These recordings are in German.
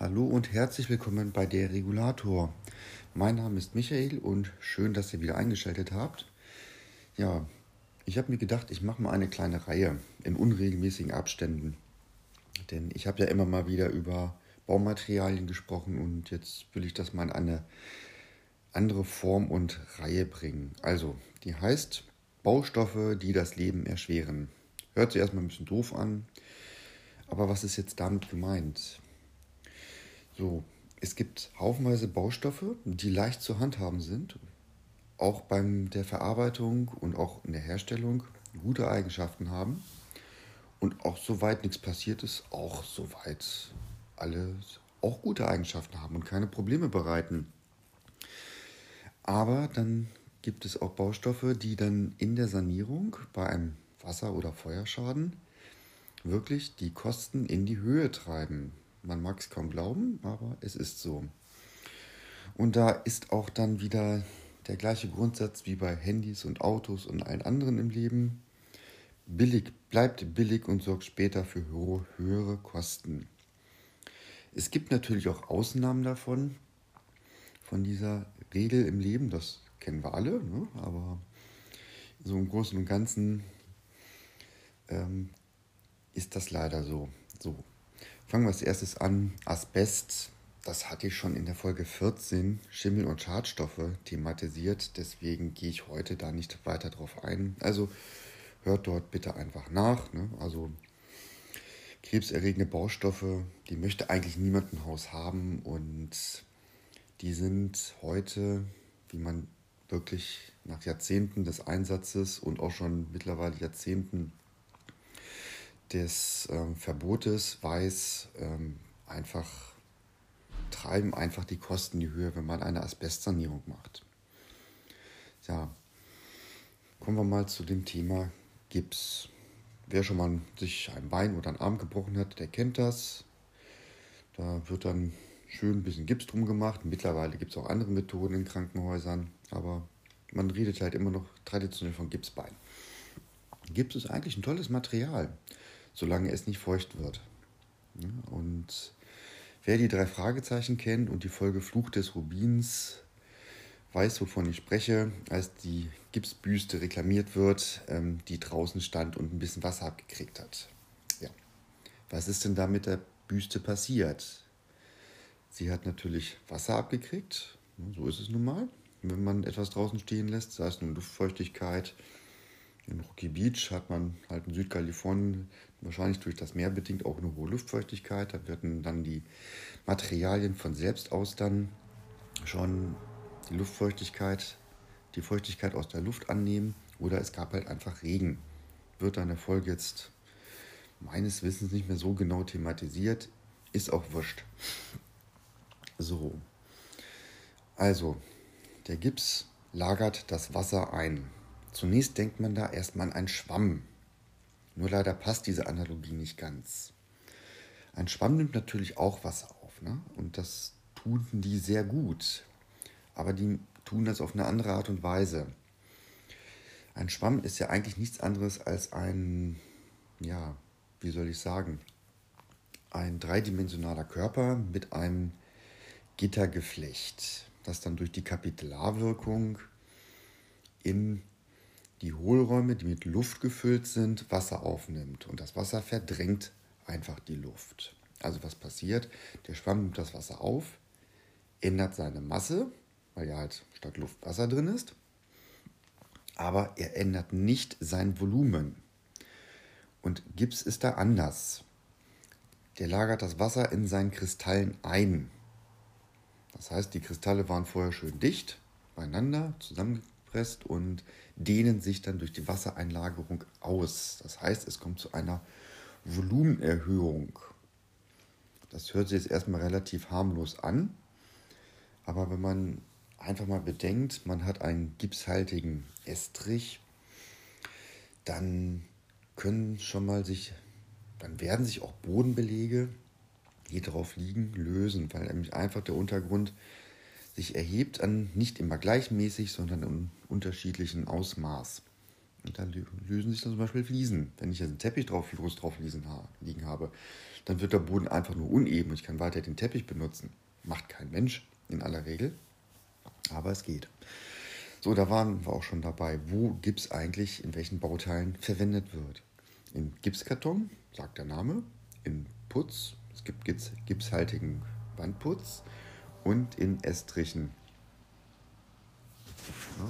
Hallo und herzlich willkommen bei der Regulator. Mein Name ist Michael und schön, dass ihr wieder eingeschaltet habt. Ja, ich habe mir gedacht, ich mache mal eine kleine Reihe in unregelmäßigen Abständen. Denn ich habe ja immer mal wieder über Baumaterialien gesprochen und jetzt will ich das mal in eine andere Form und Reihe bringen. Also, die heißt Baustoffe, die das Leben erschweren. Hört sich erstmal ein bisschen doof an, aber was ist jetzt damit gemeint? So, es gibt haufenweise Baustoffe, die leicht zu handhaben sind, auch beim der Verarbeitung und auch in der Herstellung gute Eigenschaften haben und auch soweit nichts passiert ist, auch soweit alles auch gute Eigenschaften haben und keine Probleme bereiten. Aber dann gibt es auch Baustoffe, die dann in der Sanierung bei einem Wasser- oder Feuerschaden wirklich die Kosten in die Höhe treiben. Man mag es kaum glauben, aber es ist so. Und da ist auch dann wieder der gleiche Grundsatz wie bei Handys und Autos und allen anderen im Leben. Billig bleibt billig und sorgt später für höhere Kosten. Es gibt natürlich auch Ausnahmen davon, von dieser Regel im Leben, das kennen wir alle, ne? aber so im Großen und Ganzen ähm, ist das leider so. So, Fangen wir als erstes an. Asbest, das hatte ich schon in der Folge 14, Schimmel und Schadstoffe, thematisiert. Deswegen gehe ich heute da nicht weiter drauf ein. Also hört dort bitte einfach nach. Ne? Also krebserregende Baustoffe, die möchte eigentlich niemand im Haus haben und die sind heute, wie man wirklich nach Jahrzehnten des Einsatzes und auch schon mittlerweile Jahrzehnten des ähm, Verbotes weiß, ähm, einfach treiben einfach die Kosten in die Höhe, wenn man eine Asbestsanierung macht. Ja, kommen wir mal zu dem Thema Gips. Wer schon mal sich ein Bein oder einen Arm gebrochen hat, der kennt das. Da wird dann schön ein bisschen Gips drum gemacht. Mittlerweile gibt es auch andere Methoden in Krankenhäusern, aber man redet halt immer noch traditionell von Gipsbein. Gips ist eigentlich ein tolles Material solange es nicht feucht wird. Und wer die drei Fragezeichen kennt und die Folge Fluch des Rubins weiß, wovon ich spreche, als die Gipsbüste reklamiert wird, ähm, die draußen stand und ein bisschen Wasser abgekriegt hat. Ja. Was ist denn da mit der Büste passiert? Sie hat natürlich Wasser abgekriegt, so ist es nun mal, wenn man etwas draußen stehen lässt, sei es nun Luftfeuchtigkeit, in Rocky Beach hat man halt in Südkalifornien wahrscheinlich durch das Meer bedingt auch eine hohe Luftfeuchtigkeit. Da werden dann die Materialien von selbst aus dann schon die Luftfeuchtigkeit, die Feuchtigkeit aus der Luft annehmen. Oder es gab halt einfach Regen. Wird dann der Folge jetzt meines Wissens nicht mehr so genau thematisiert. Ist auch wurscht. So. Also, der Gips lagert das Wasser ein. Zunächst denkt man da erstmal an einen Schwamm. Nur leider passt diese Analogie nicht ganz. Ein Schwamm nimmt natürlich auch Wasser auf. Ne? Und das tun die sehr gut. Aber die tun das auf eine andere Art und Weise. Ein Schwamm ist ja eigentlich nichts anderes als ein, ja, wie soll ich sagen, ein dreidimensionaler Körper mit einem Gittergeflecht, das dann durch die Kapillarwirkung in die Hohlräume, die mit Luft gefüllt sind, Wasser aufnimmt. Und das Wasser verdrängt einfach die Luft. Also was passiert? Der Schwamm nimmt das Wasser auf, ändert seine Masse, weil ja halt statt Luft Wasser drin ist. Aber er ändert nicht sein Volumen. Und Gips ist da anders. Der lagert das Wasser in seinen Kristallen ein. Das heißt, die Kristalle waren vorher schön dicht beieinander, zusammengepresst und dehnen sich dann durch die Wassereinlagerung aus. Das heißt, es kommt zu einer Volumenerhöhung. Das hört sich jetzt erstmal relativ harmlos an, aber wenn man einfach mal bedenkt, man hat einen gipshaltigen Estrich, dann können schon mal sich, dann werden sich auch Bodenbelege, die drauf liegen, lösen, weil nämlich einfach der Untergrund sich erhebt an nicht immer gleichmäßig, sondern unterschiedlichen Ausmaß. Und da lösen sich dann zum Beispiel Fliesen. Wenn ich jetzt einen Teppich drauf, groß drauf liegen habe, dann wird der Boden einfach nur uneben und ich kann weiter den Teppich benutzen. Macht kein Mensch in aller Regel, aber es geht. So, da waren wir auch schon dabei. Wo Gips eigentlich in welchen Bauteilen verwendet wird. In Gipskarton, sagt der Name, in Putz, es gibt gipshaltigen Wandputz und in Estrichen. Ja.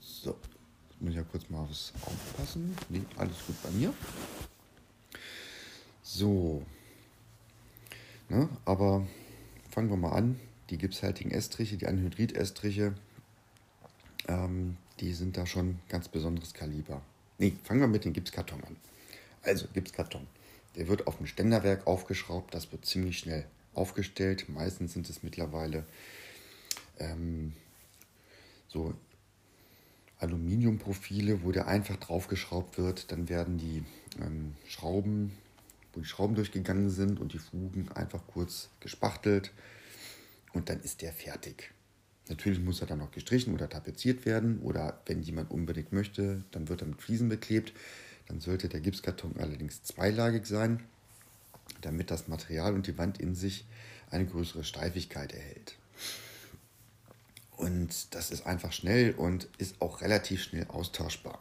So, jetzt muss ich ja kurz mal was aufpassen. Nee, alles gut bei mir. So, ne, aber fangen wir mal an. Die gipshaltigen Estriche, die Anhydrid-Estriche, ähm, die sind da schon ganz besonderes Kaliber. Nee, fangen wir mit dem Gipskarton an. Also Gipskarton. Der wird auf dem Ständerwerk aufgeschraubt, das wird ziemlich schnell aufgestellt. Meistens sind es mittlerweile ähm, so Aluminiumprofile, wo der einfach draufgeschraubt wird. Dann werden die ähm, Schrauben, wo die Schrauben durchgegangen sind und die Fugen einfach kurz gespachtelt und dann ist der fertig. Natürlich muss er dann noch gestrichen oder tapeziert werden oder wenn jemand unbedingt möchte, dann wird er mit Fliesen beklebt. Dann sollte der Gipskarton allerdings zweilagig sein, damit das Material und die Wand in sich eine größere Steifigkeit erhält. Und das ist einfach schnell und ist auch relativ schnell austauschbar.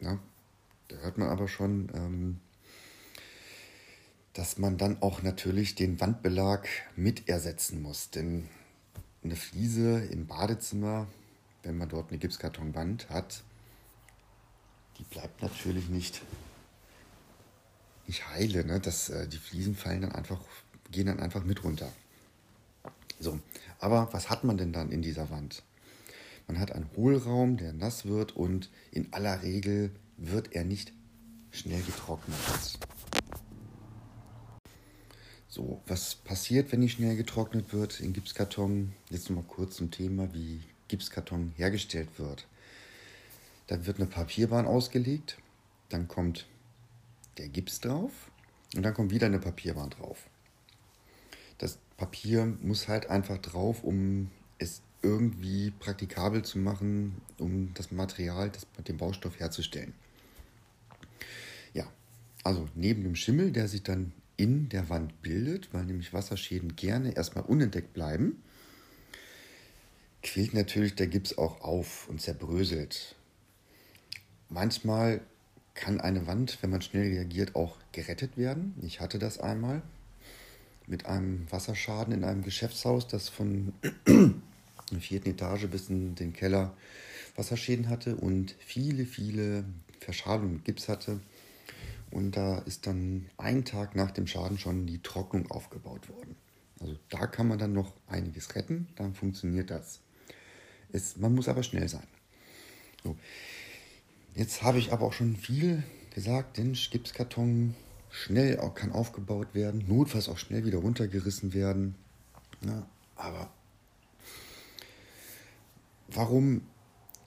Ja, da hört man aber schon, ähm, dass man dann auch natürlich den Wandbelag mit ersetzen muss. Denn eine Fliese im Badezimmer, wenn man dort eine Gipskartonwand hat, die bleibt natürlich nicht, nicht heile. Ne? Das, äh, die Fliesen fallen dann einfach, gehen dann einfach mit runter. So, aber was hat man denn dann in dieser Wand? Man hat einen Hohlraum, der nass wird und in aller Regel wird er nicht schnell getrocknet. So, was passiert, wenn die schnell getrocknet wird in Gipskarton? Jetzt nochmal kurz zum Thema, wie Gipskarton hergestellt wird. Da wird eine Papierbahn ausgelegt, dann kommt der Gips drauf und dann kommt wieder eine Papierbahn drauf. Papier muss halt einfach drauf, um es irgendwie praktikabel zu machen, um das Material, das, den Baustoff herzustellen. Ja, also neben dem Schimmel, der sich dann in der Wand bildet, weil nämlich Wasserschäden gerne erstmal unentdeckt bleiben, quillt natürlich der Gips auch auf und zerbröselt. Manchmal kann eine Wand, wenn man schnell reagiert, auch gerettet werden. Ich hatte das einmal mit einem Wasserschaden in einem Geschäftshaus, das von der vierten Etage bis in den Keller Wasserschäden hatte und viele, viele Verschalungen mit Gips hatte. Und da ist dann ein Tag nach dem Schaden schon die Trocknung aufgebaut worden. Also da kann man dann noch einiges retten, dann funktioniert das. Es, man muss aber schnell sein. So. Jetzt habe ich aber auch schon viel gesagt, denn Gipskarton schnell auch kann aufgebaut werden, notfalls auch schnell wieder runtergerissen werden. Ja, aber warum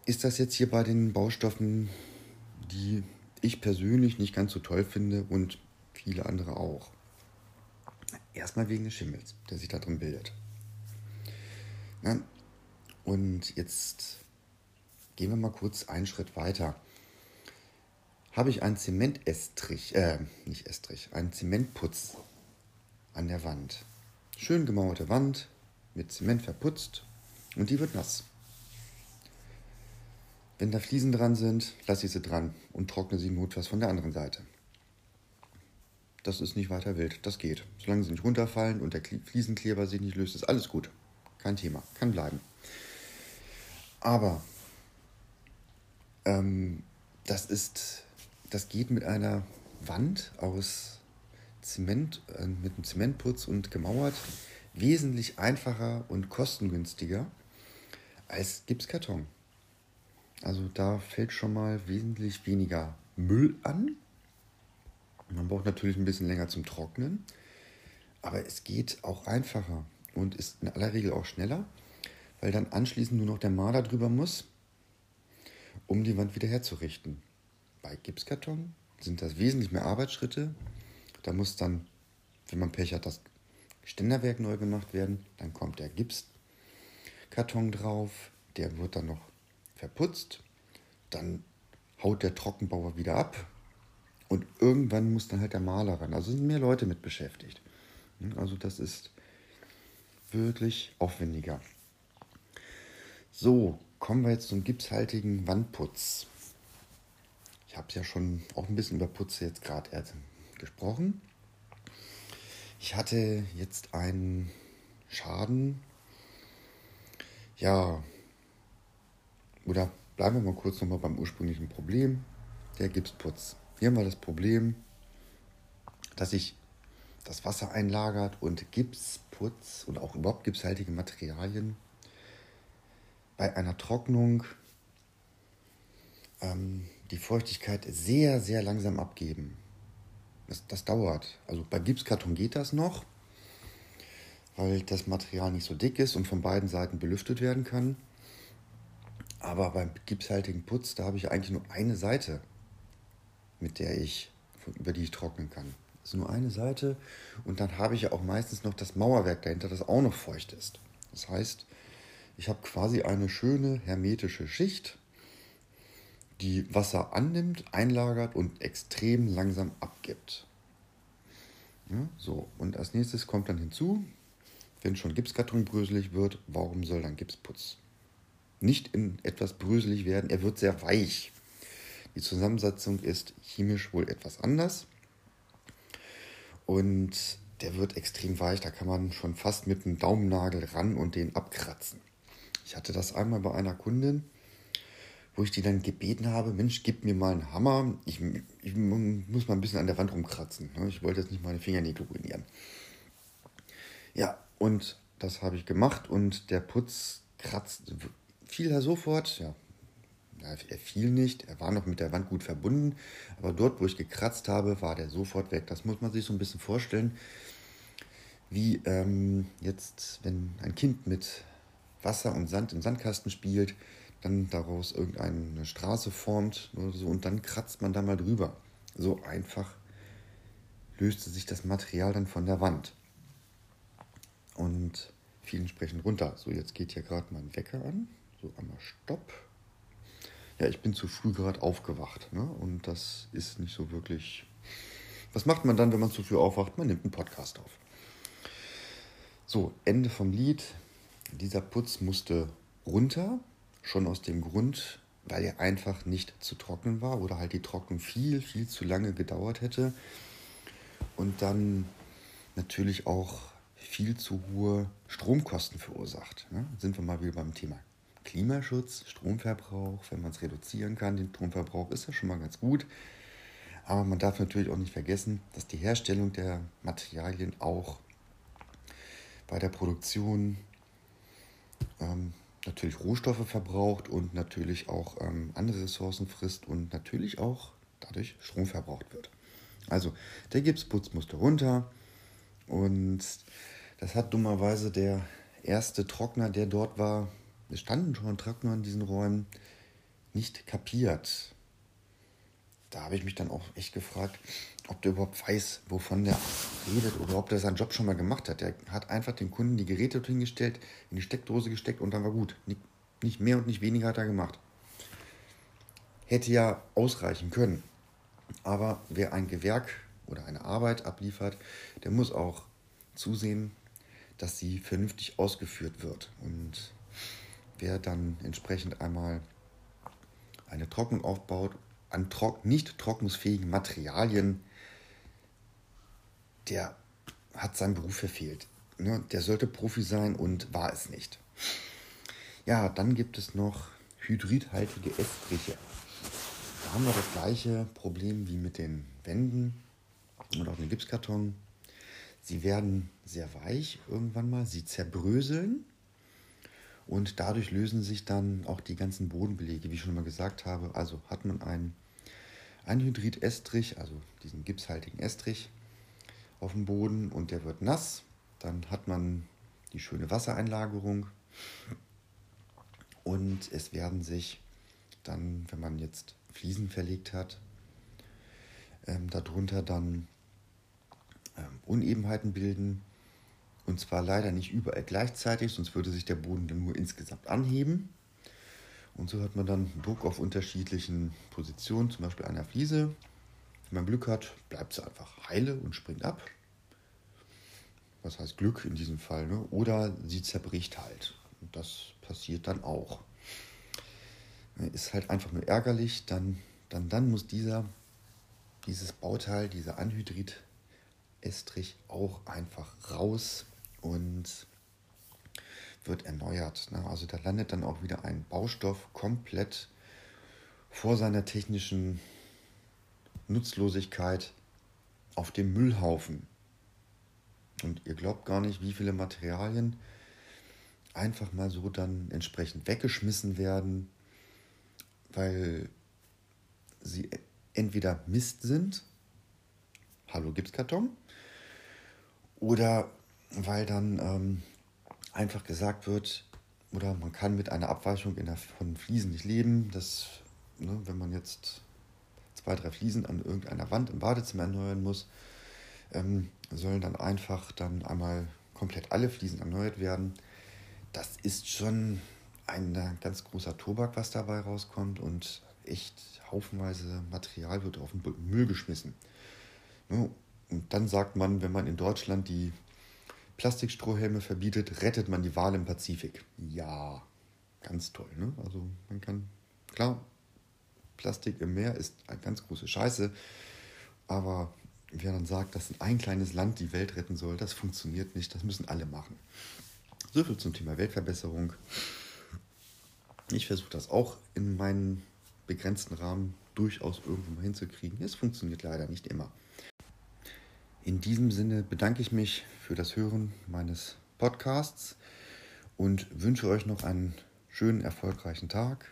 ist das jetzt hier bei den Baustoffen, die ich persönlich nicht ganz so toll finde und viele andere auch? Erstmal wegen des Schimmels, der sich da drin bildet. Ja, und jetzt gehen wir mal kurz einen Schritt weiter habe ich einen Zementestrich, äh, nicht Estrich, einen Zementputz an der Wand. Schön gemauerte Wand, mit Zement verputzt und die wird nass. Wenn da Fliesen dran sind, lasse ich sie dran und trockne sie notfalls von der anderen Seite. Das ist nicht weiter wild, das geht. Solange sie nicht runterfallen und der Fliesenkleber sich nicht löst, ist alles gut. Kein Thema, kann bleiben. Aber ähm, das ist das geht mit einer Wand aus Zement, äh, mit einem Zementputz und gemauert, wesentlich einfacher und kostengünstiger als Gipskarton. Also da fällt schon mal wesentlich weniger Müll an. Man braucht natürlich ein bisschen länger zum Trocknen, aber es geht auch einfacher und ist in aller Regel auch schneller, weil dann anschließend nur noch der Maler drüber muss, um die Wand wieder herzurichten. Bei Gipskarton sind das wesentlich mehr Arbeitsschritte. Da muss dann, wenn man Pech hat, das Ständerwerk neu gemacht werden. Dann kommt der Gipskarton drauf. der wird dann noch verputzt, dann haut der Trockenbauer wieder ab und irgendwann muss dann halt der Maler ran. Also sind mehr Leute mit beschäftigt. Also das ist wirklich aufwendiger. So, kommen wir jetzt zum gipshaltigen Wandputz. Habe es ja schon auch ein bisschen über Putze jetzt gerade gesprochen. Ich hatte jetzt einen Schaden. Ja, oder bleiben wir mal kurz nochmal beim ursprünglichen Problem, der Gipsputz. Hier haben wir das Problem, dass sich das Wasser einlagert und Gipsputz und auch überhaupt gipshaltige Materialien bei einer Trocknung ähm, die Feuchtigkeit sehr, sehr langsam abgeben. Das, das dauert. Also bei Gipskarton geht das noch, weil das Material nicht so dick ist und von beiden Seiten belüftet werden kann. Aber beim gipshaltigen Putz, da habe ich eigentlich nur eine Seite, mit der ich, über die ich trocknen kann. Das ist nur eine Seite und dann habe ich ja auch meistens noch das Mauerwerk dahinter, das auch noch feucht ist. Das heißt, ich habe quasi eine schöne hermetische Schicht, die Wasser annimmt, einlagert und extrem langsam abgibt. Ja, so, und als nächstes kommt dann hinzu, wenn schon Gipskarton bröselig wird, warum soll dann Gipsputz nicht in etwas bröselig werden? Er wird sehr weich. Die Zusammensetzung ist chemisch wohl etwas anders. Und der wird extrem weich, da kann man schon fast mit einem Daumennagel ran und den abkratzen. Ich hatte das einmal bei einer Kundin, wo ich die dann gebeten habe, Mensch, gib mir mal einen Hammer, ich, ich muss mal ein bisschen an der Wand rumkratzen. Ne? Ich wollte jetzt nicht meine Fingernägel ruinieren. Ja, und das habe ich gemacht und der Putz kratzt, fiel er sofort, ja, er fiel nicht, er war noch mit der Wand gut verbunden, aber dort, wo ich gekratzt habe, war der sofort weg. Das muss man sich so ein bisschen vorstellen, wie ähm, jetzt, wenn ein Kind mit Wasser und Sand im Sandkasten spielt, dann daraus irgendeine Straße formt oder so und dann kratzt man da mal drüber. So einfach löste sich das Material dann von der Wand und fiel entsprechend runter. So, jetzt geht hier gerade mein Wecker an. So, einmal Stopp. Ja, ich bin zu früh gerade aufgewacht ne? und das ist nicht so wirklich. Was macht man dann, wenn man zu früh aufwacht? Man nimmt einen Podcast auf. So, Ende vom Lied. Dieser Putz musste runter, schon aus dem Grund, weil er einfach nicht zu trocknen war oder halt die Trocknung viel, viel zu lange gedauert hätte und dann natürlich auch viel zu hohe Stromkosten verursacht. Ne? Sind wir mal wieder beim Thema Klimaschutz, Stromverbrauch. Wenn man es reduzieren kann, den Stromverbrauch, ist das schon mal ganz gut. Aber man darf natürlich auch nicht vergessen, dass die Herstellung der Materialien auch bei der Produktion ähm, natürlich Rohstoffe verbraucht und natürlich auch ähm, andere Ressourcen frisst und natürlich auch dadurch Strom verbraucht wird. Also der Gipsputz musste runter und das hat dummerweise der erste Trockner, der dort war, es standen schon Trockner in diesen Räumen, nicht kapiert. Da habe ich mich dann auch echt gefragt, ob der überhaupt weiß, wovon der redet oder ob der seinen Job schon mal gemacht hat. Der hat einfach dem Kunden die Geräte hingestellt, in die Steckdose gesteckt und dann war gut. Nicht mehr und nicht weniger hat er gemacht. Hätte ja ausreichen können. Aber wer ein Gewerk oder eine Arbeit abliefert, der muss auch zusehen, dass sie vernünftig ausgeführt wird. Und wer dann entsprechend einmal eine Trocknung aufbaut an trock nicht trocknungsfähigen Materialien, der hat seinen Beruf verfehlt. Ne? Der sollte Profi sein und war es nicht. Ja, dann gibt es noch hydridhaltige Estriche. Da haben wir das gleiche Problem wie mit den Wänden und auch den Gipskarton. Sie werden sehr weich irgendwann mal, sie zerbröseln und dadurch lösen sich dann auch die ganzen Bodenbelege, wie ich schon mal gesagt habe. Also hat man einen Anhydrid-Estrich, also diesen gipshaltigen Estrich, auf dem Boden und der wird nass. Dann hat man die schöne Wassereinlagerung und es werden sich dann, wenn man jetzt Fliesen verlegt hat, ähm, darunter dann ähm, Unebenheiten bilden. Und zwar leider nicht überall gleichzeitig, sonst würde sich der Boden dann nur insgesamt anheben. Und so hat man dann Druck auf unterschiedlichen Positionen, zum Beispiel einer Fliese. Wenn man Glück hat, bleibt sie einfach heile und springt ab. Was heißt Glück in diesem Fall? Ne? Oder sie zerbricht halt. Und das passiert dann auch. Ist halt einfach nur ärgerlich. Dann, dann, dann muss dieser, dieses Bauteil, dieser Anhydrid-Estrich auch einfach raus und wird erneuert. Ne? Also da landet dann auch wieder ein Baustoff komplett vor seiner technischen Nutzlosigkeit auf dem Müllhaufen. Und ihr glaubt gar nicht, wie viele Materialien einfach mal so dann entsprechend weggeschmissen werden, weil sie entweder Mist sind, hallo Gipskarton, oder weil dann ähm, einfach gesagt wird, oder man kann mit einer Abweichung in der, von Fliesen nicht leben. dass ne, wenn man jetzt zwei, drei Fliesen an irgendeiner Wand im Badezimmer erneuern muss, ähm, sollen dann einfach dann einmal komplett alle Fliesen erneuert werden. Das ist schon ein ganz großer Tobak, was dabei rauskommt und echt haufenweise Material wird auf den Müll geschmissen. Ne, und dann sagt man, wenn man in Deutschland die Plastikstrohhelme verbietet, rettet man die Wale im Pazifik. Ja, ganz toll. Ne? Also man kann, klar, Plastik im Meer ist eine ganz große Scheiße, aber wer dann sagt, dass ein kleines Land die Welt retten soll, das funktioniert nicht, das müssen alle machen. So viel zum Thema Weltverbesserung. Ich versuche das auch in meinen begrenzten Rahmen durchaus irgendwo mal hinzukriegen. Es funktioniert leider nicht immer. In diesem Sinne bedanke ich mich für das Hören meines Podcasts und wünsche euch noch einen schönen, erfolgreichen Tag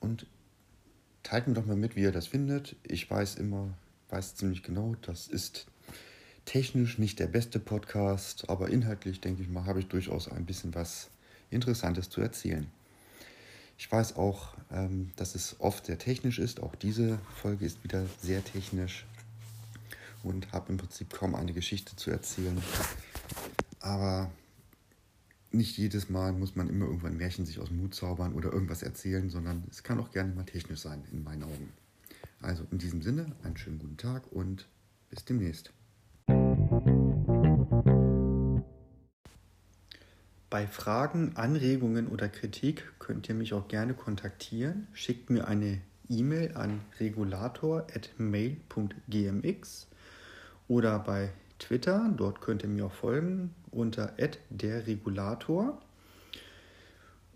und teilt mir doch mal mit, wie ihr das findet. Ich weiß immer, weiß ziemlich genau, das ist technisch nicht der beste Podcast, aber inhaltlich, denke ich mal, habe ich durchaus ein bisschen was Interessantes zu erzählen. Ich weiß auch, ähm, dass es oft sehr technisch ist. Auch diese Folge ist wieder sehr technisch und habe im Prinzip kaum eine Geschichte zu erzählen. Aber nicht jedes Mal muss man immer irgendwann Märchen sich aus dem Mut zaubern oder irgendwas erzählen, sondern es kann auch gerne mal technisch sein, in meinen Augen. Also in diesem Sinne, einen schönen guten Tag und bis demnächst. Bei Fragen, Anregungen oder Kritik könnt ihr mich auch gerne kontaktieren. Schickt mir eine E-Mail an regulator.mail.gmx oder bei Twitter. Dort könnt ihr mir auch folgen unter derregulator.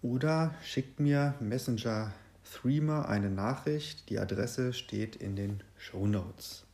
Oder schickt mir Messenger Threema eine Nachricht. Die Adresse steht in den Show Notes.